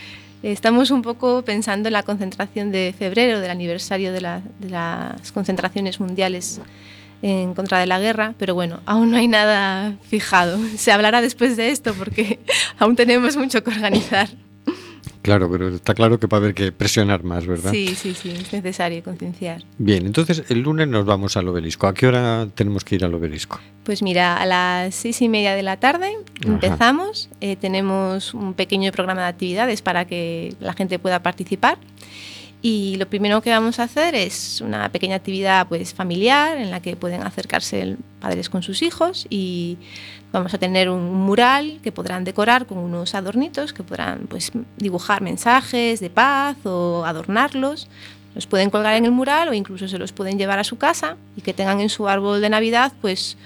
Estamos un poco pensando en la concentración de febrero, del aniversario de las concentraciones mundiales en contra de la guerra, pero bueno, aún no hay nada fijado. Se hablará después de esto porque *laughs* aún tenemos mucho que organizar. Claro, pero está claro que va a haber que presionar más, ¿verdad? Sí, sí, sí, es necesario concienciar. Bien, entonces el lunes nos vamos al obelisco. ¿A qué hora tenemos que ir al obelisco? Pues mira, a las seis y media de la tarde Ajá. empezamos. Eh, tenemos un pequeño programa de actividades para que la gente pueda participar. Y lo primero que vamos a hacer es una pequeña actividad pues, familiar en la que pueden acercarse padres con sus hijos y vamos a tener un mural que podrán decorar con unos adornitos que podrán pues, dibujar mensajes de paz o adornarlos. Los pueden colgar en el mural o incluso se los pueden llevar a su casa y que tengan en su árbol de Navidad pues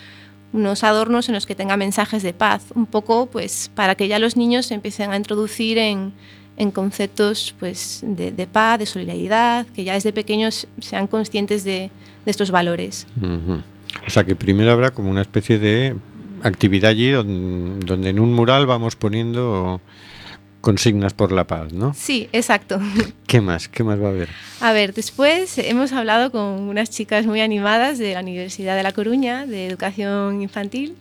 unos adornos en los que tengan mensajes de paz, un poco pues para que ya los niños se empiecen a introducir en, en conceptos pues, de, de paz, de solidaridad, que ya desde pequeños sean conscientes de, de estos valores. Ujú. O sea que primero habrá como una especie de actividad allí donde, donde en un mural vamos poniendo consignas por la paz, ¿no? Sí, exacto. *laughs* ¿Qué más? ¿Qué más va a haber? A ver, después hemos hablado con unas chicas muy animadas de la Universidad de La Coruña, de Educación Infantil,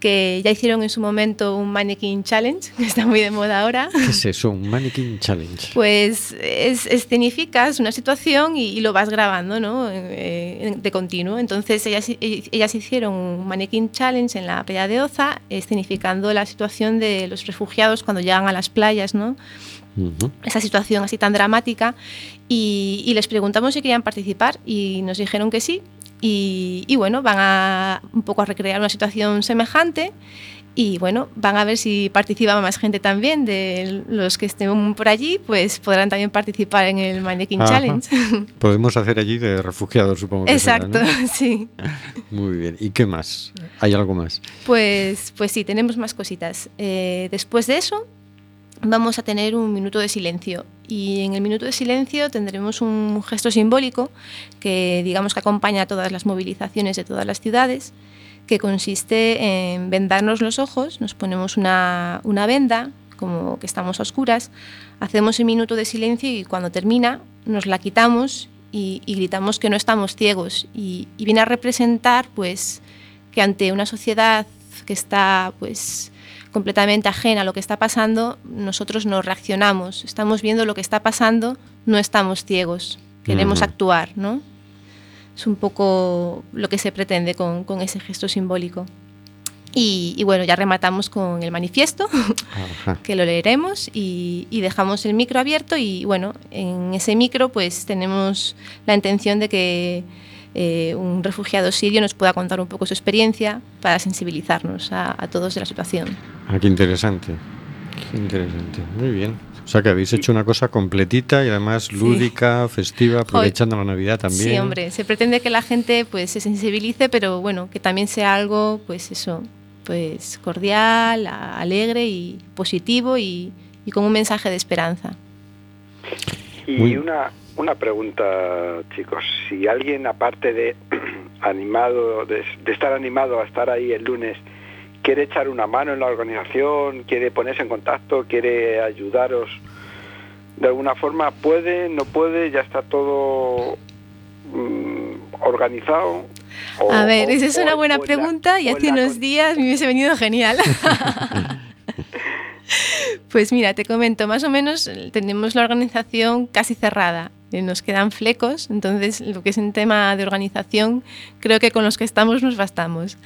que ya hicieron en su momento un Mannequin Challenge, *laughs* que está muy de moda ahora. ¿Qué es eso? Un mannequin challenge. Pues es, escenificas una situación y, y lo vas grabando ¿no? Eh, de continuo. Entonces ellas, ellas hicieron un Mannequin Challenge en la playa de Oza, escenificando la situación de los refugiados cuando llegan a las playas, ¿no? Esa situación así tan dramática y, y les preguntamos si querían participar y nos dijeron que sí y, y bueno, van a un poco a recrear una situación semejante y bueno, van a ver si participa más gente también de los que estén por allí, pues podrán también participar en el Mannequin Ajá. Challenge. *laughs* Podemos hacer allí de refugiados, supongo que será, Exacto, ¿no? *laughs* sí. Muy bien. ¿Y qué más? ¿Hay algo más? Pues, pues sí, tenemos más cositas. Eh, después de eso, vamos a tener un minuto de silencio. Y en el minuto de silencio tendremos un gesto simbólico que digamos que acompaña a todas las movilizaciones de todas las ciudades, que consiste en vendarnos los ojos, nos ponemos una, una venda, como que estamos a oscuras, hacemos el minuto de silencio y cuando termina nos la quitamos y, gritamos que no estamos ciegos. Y, y viene a representar pues que ante una sociedad que está pues completamente ajena a lo que está pasando, nosotros no reaccionamos, estamos viendo lo que está pasando, no estamos ciegos, queremos actuar, ¿no? Es un poco lo que se pretende con, con ese gesto simbólico. Y, y bueno, ya rematamos con el manifiesto, Ajá. *laughs* que lo leeremos y, y dejamos el micro abierto y bueno, en ese micro pues tenemos la intención de que eh, un refugiado sirio nos pueda contar un poco su experiencia para sensibilizarnos a, a todos de la situación. Ah, qué interesante. Qué interesante. Muy bien. O sea que habéis hecho una cosa completita y además lúdica, festiva, aprovechando la Navidad también. Sí, hombre, se pretende que la gente pues se sensibilice, pero bueno, que también sea algo, pues eso, pues cordial, alegre y positivo y, y con un mensaje de esperanza. Y Muy- una, una pregunta, chicos. Si alguien, aparte de *clears throat* animado, de, de estar animado a estar ahí el lunes, quiere echar una mano en la organización, quiere ponerse en contacto, quiere ayudaros de alguna forma, puede, no puede, ya está todo mm, organizado. O- A ver, esa es una buena o en la- pregunta y hace unos días me hubiese venido genial. *laughs* Pues mira, te comento, más o menos tenemos la organización casi cerrada. Eh, Nos quedan flecos, entonces lo que es en tema de organización, creo que con los que estamos nos bastamos.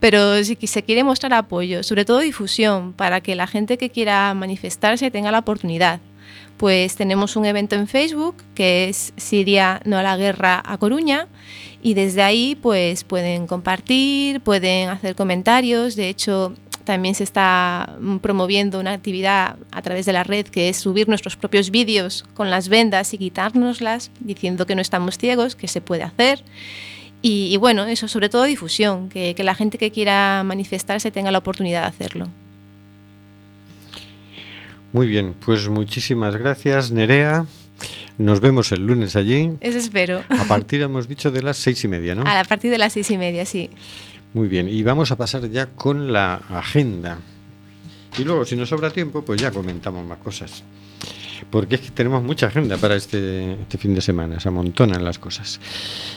Pero si se quiere mostrar apoyo, sobre todo difusión, para que la gente que quiera manifestarse tenga la oportunidad. pues tenemos un evento en Facebook que es Siria no a la guerra a Coruña y desde ahí pues pueden compartir, pueden hacer comentarios, de hecho también se está mm, promoviendo una actividad a través de la red que es subir nuestros propios vídeos con las vendas y quitárnoslas diciendo que no estamos ciegos, que se puede hacer. Y, y bueno, eso sobre todo difusión, que, que la gente que quiera manifestarse tenga la oportunidad de hacerlo. Muy bien, pues muchísimas gracias, Nerea. Nos vemos el lunes allí. Eso espero. A partir, hemos dicho, de las seis y media, ¿no? A partir de las seis y media, sí. Muy bien, y vamos a pasar ya con la agenda. Y luego, si nos sobra tiempo, pues ya comentamos más cosas. Porque es que tenemos mucha agenda para este, este fin de semana, se amontonan las cosas.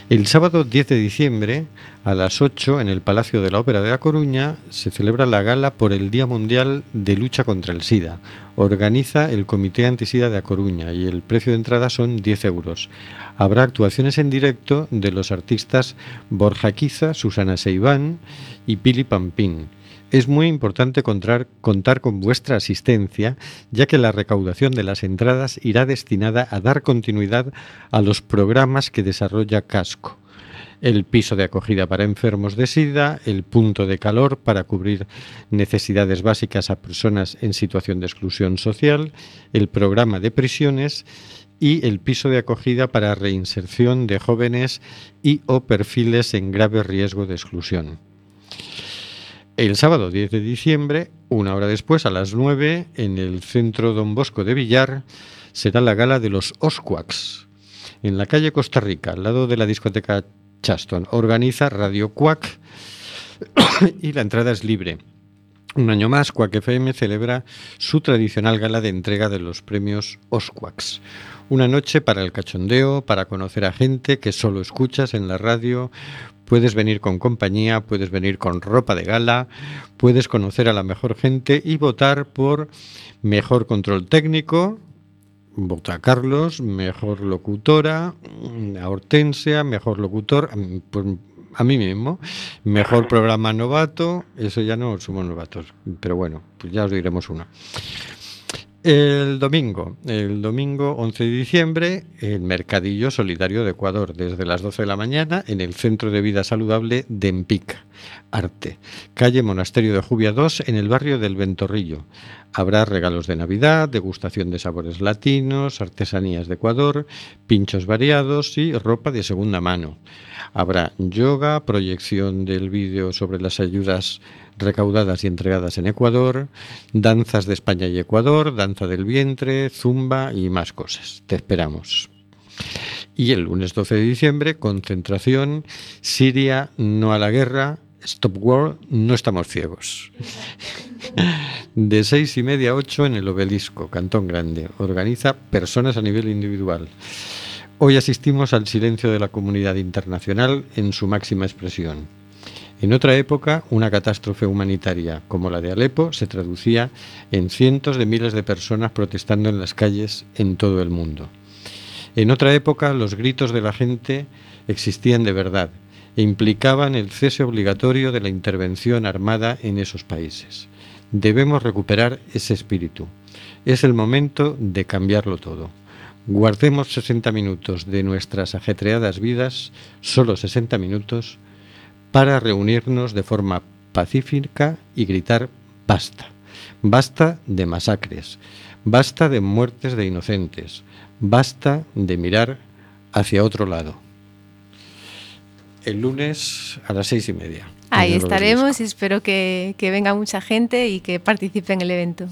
El sábado 10 de diciembre, a las 8, en el Palacio de la Ópera de La Coruña, se celebra la gala por el Día Mundial de Lucha contra el SIDA. Organiza el Comité Antisida de A Coruña y el precio de entrada son 10 euros. Habrá actuaciones en directo de los artistas Borja Quiza, Susana Seiván y Pili Pampín. Es muy importante contar, con vuestra asistencia, ya que la recaudación de las entradas irá destinada a dar continuidad a los programas que desarrolla Casco. El piso de acogida para enfermos de SIDA, el punto de calor para cubrir necesidades básicas a personas en situación de exclusión social, el programa de prisiones y el piso de acogida para reinserción de jóvenes y o perfiles en grave riesgo de exclusión. El sábado 10 de diciembre, una hora después, a las 9, en el centro Don Bosco de Villar, será la gala de los Osquaks, en la calle Costa Rica, al lado de la discoteca Chaston. Organiza Radio Quack *coughs* y la entrada es libre. Un año más, Quack FM celebra su tradicional gala de entrega de los premios Osquaks. Una noche para el cachondeo, para conocer a gente que solo escuchas en la radio, Puedes venir con compañía, puedes venir con ropa de gala, puedes conocer a la mejor gente y votar por mejor control técnico. Vota Carlos, mejor locutora, a Hortensia, mejor locutor, pues a mí mismo, mejor programa novato, eso ya no somos novatos, pero bueno, pues ya os diremos uno. El domingo, el domingo 11 de diciembre, el Mercadillo Solidario de Ecuador, desde las 12 de la mañana, en el Centro de Vida Saludable de Empica, Arte, calle Monasterio de Jubia 2, en el barrio del Ventorrillo. Habrá regalos de Navidad, degustación de sabores latinos, artesanías de Ecuador, pinchos variados y ropa de segunda mano. Habrá yoga, proyección del vídeo sobre las ayudas recaudadas y entregadas en Ecuador, danzas de España y Ecuador, danza del vientre, zumba y más cosas. Te esperamos. Y el lunes 12 de diciembre, concentración, Siria no a la guerra, Stop War, no estamos ciegos. De seis y media a ocho en el obelisco, Cantón Grande. Organiza personas a nivel individual. Hoy asistimos al silencio de la comunidad internacional en su máxima expresión. En otra época, una catástrofe humanitaria como la de Alepo se traducía en cientos de miles de personas protestando en las calles en todo el mundo. En otra época, los gritos de la gente existían de verdad e implicaban el cese obligatorio de la intervención armada en esos países. Debemos recuperar ese espíritu. Es el momento de cambiarlo todo. Guardemos 60 minutos de nuestras ajetreadas vidas, solo 60 minutos, para reunirnos de forma pacífica y gritar basta. Basta de masacres, basta de muertes de inocentes, basta de mirar hacia otro lado. El lunes a las seis y media. Ahí estaremos y espero que, que venga mucha gente y que participe en el evento.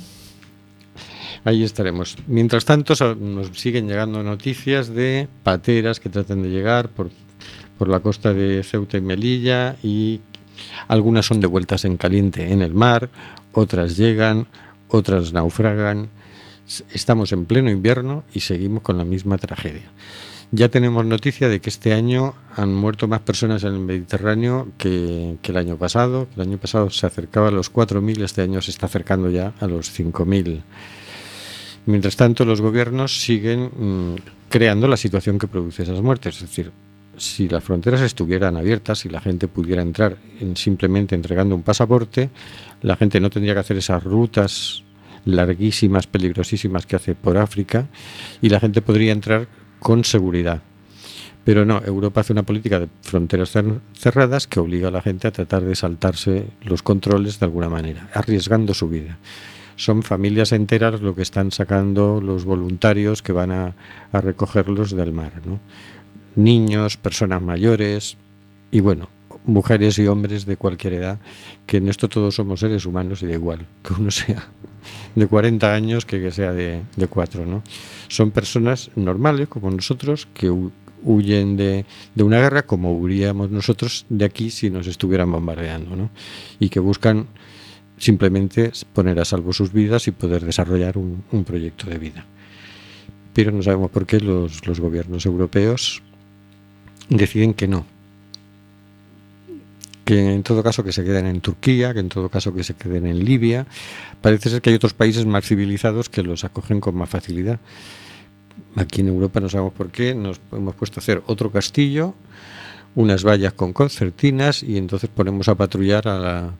Ahí estaremos. Mientras tanto, nos siguen llegando noticias de pateras que tratan de llegar por por la costa de Ceuta y Melilla y algunas son devueltas en caliente en el mar, otras llegan, otras naufragan. Estamos en pleno invierno y seguimos con la misma tragedia. Ya tenemos noticia de que este año han muerto más personas en el Mediterráneo que, el año pasado. El año pasado se acercaba a los 4.000, este año se está acercando ya a los 5.000. Mientras tanto, los gobiernos siguen mmm, creando la situación que produce esas muertes, es decir, si las fronteras estuvieran abiertas, si la gente pudiera entrar en simplemente entregando un pasaporte, la gente no tendría que hacer esas rutas larguísimas, peligrosísimas que hace por África y la gente podría entrar con seguridad. Pero no, Europa hace una política de fronteras cer- cerradas que obliga a la gente a tratar de saltarse los controles de alguna manera, arriesgando su vida. Son familias enteras lo que están sacando los voluntarios que van a, a recogerlos del mar. ¿no? Niños, personas mayores y bueno, mujeres y hombres de cualquier edad, que en esto todos somos seres humanos y da igual, que uno *laughs* sea de 40 años que que sea de, de 4, ¿no? Son personas normales como nosotros que hu- huyen de, de una guerra como huiríamos nosotros de aquí si nos estuvieran bombardeando, ¿no? Y que buscan simplemente poner a salvo sus vidas y poder desarrollar un, un proyecto de vida. Pero no sabemos por qué los, los gobiernos europeos deciden que no, que en todo caso que se queden en Turquía, que en todo caso que se queden en Libia. Parece ser que hay otros países más civilizados que los acogen con más facilidad. Aquí en Europa no sabemos por qué, nos hemos puesto a hacer otro castillo, unas vallas con concertinas y entonces ponemos a patrullar a la-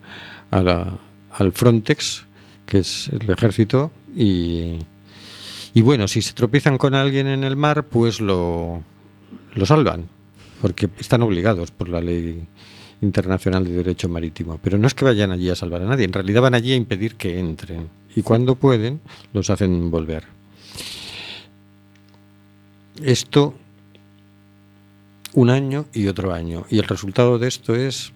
a la- al Frontex, que es el ejército, y, y bueno, si se tropiezan con alguien en el mar, pues lo, lo salvan, porque están obligados por la ley internacional de derecho marítimo. Pero no es que vayan allí a salvar a nadie, en realidad van allí a impedir que entren. Y cuando pueden, los hacen volver. Esto un año y otro año. Y el resultado de esto es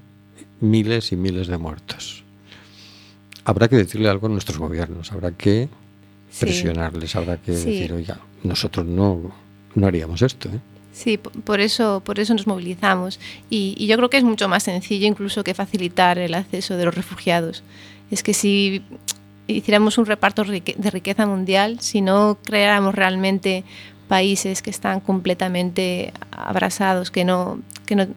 miles y miles de muertos. Habrá que decirle algo a nuestros gobiernos, habrá que Sí. presionarles, habrá que Sí. decir, oiga, nosotros no, no haríamos esto. ¿eh? Sí, por eso, por eso nos movilizamos. Y, y yo creo que es mucho más sencillo incluso que facilitar el acceso de los refugiados. Es que si hiciéramos un reparto de riqueza mundial, si no creáramos realmente países que están completamente abrasados, que no, que no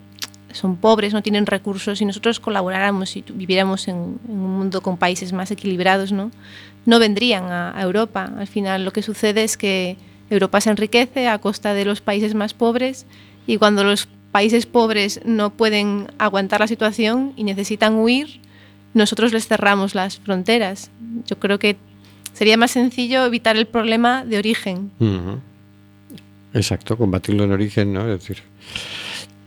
son pobres, no tienen recursos, si nosotros colaboráramos y viviéramos en, en un mundo con países más equilibrados, ¿no? no vendrían a, a Europa. Al final lo que sucede es que Europa se enriquece a costa de los países más pobres y cuando los países pobres no pueden aguantar la situación y necesitan huir, nosotros les cerramos las fronteras. Yo creo que sería más sencillo evitar el problema de origen. Exacto, combatirlo en origen, ¿no? Es decir,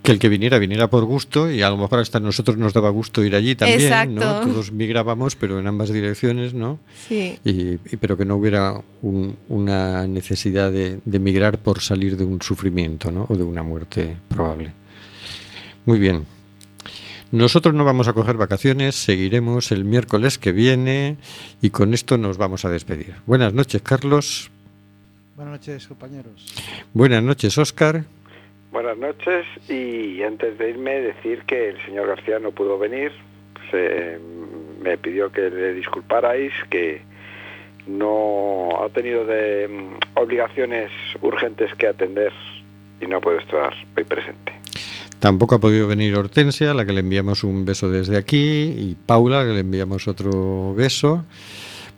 que el que viniera, viniera por gusto y a lo mejor hasta nosotros nos daba gusto ir allí también, ¿no? Exacto. Todos migrábamos, pero en ambas direcciones, ¿no? Sí. Y, y- pero que no hubiera un- una necesidad de, de migrar por salir de un sufrimiento, ¿no? O de una muerte probable. Muy bien. Nosotros no vamos a coger vacaciones, seguiremos el miércoles que viene y con esto nos vamos a despedir. Buenas noches, Carlos. Buenas noches, compañeros. Buenas noches, Óscar. Buenas noches y antes de irme decir que el señor García no pudo venir. Se, me pidió que le disculparais, que no ha tenido de mm, obligaciones urgentes que atender y no puede estar hoy presente. Tampoco ha podido venir Hortensia, a la que le enviamos un beso desde aquí, y Paula, que le enviamos otro beso.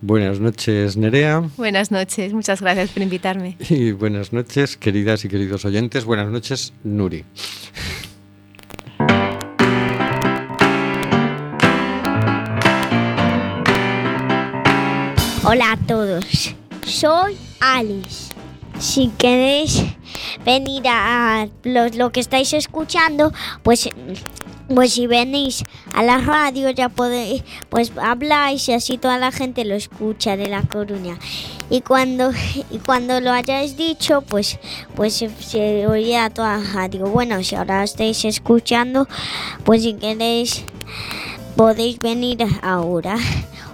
Buenas noches, Nerea. Buenas noches, muchas gracias por invitarme. Y buenas noches, queridas y queridos oyentes. Buenas noches, Nuri. Hola a todos, soy Alice. Si queréis venir a lo, lo que estáis escuchando, pues, pues si venís a la radio ya podéis, pues habláis y así toda la gente lo escucha de La Coruña. Y cuando, y cuando lo hayáis dicho, pues, pues se, se oirá toda la radio. Bueno, si ahora estáis escuchando, pues si queréis podéis venir ahora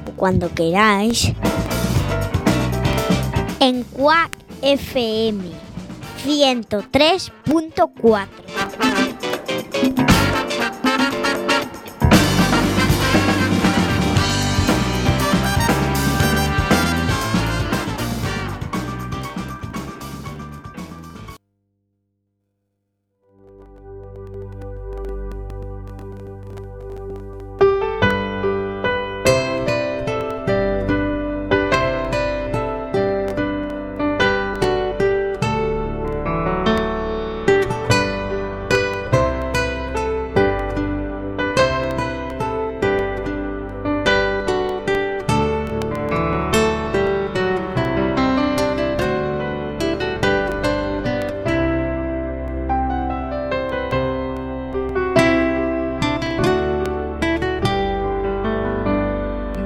o cuando queráis en Quack FM 103.4.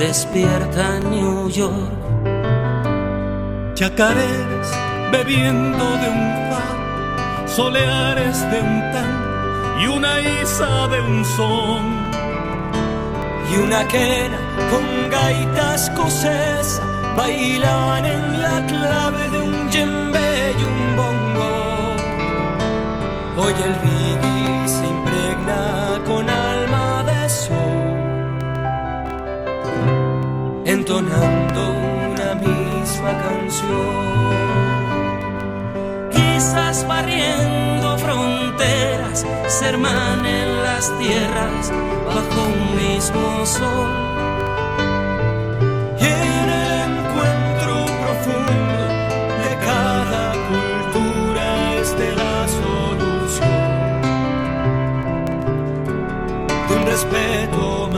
despierta New York. Chacareras bebiendo de un far, soleares de un tan y una isa de un son. Y una quena con gaitas escocesa bailaban en la clave de un djembe y un bongo. Hoy el entonando una misma canción. Quizás barriendo fronteras, se hermanen las tierras bajo un mismo sol. Y en el encuentro profundo de cada cultura esté la solución de un respeto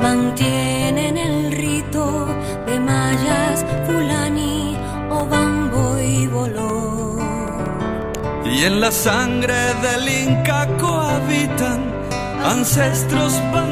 mantienen el rito de mayas, fulani, obambo y boló. Y en la sangre del Inca cohabitan ancestros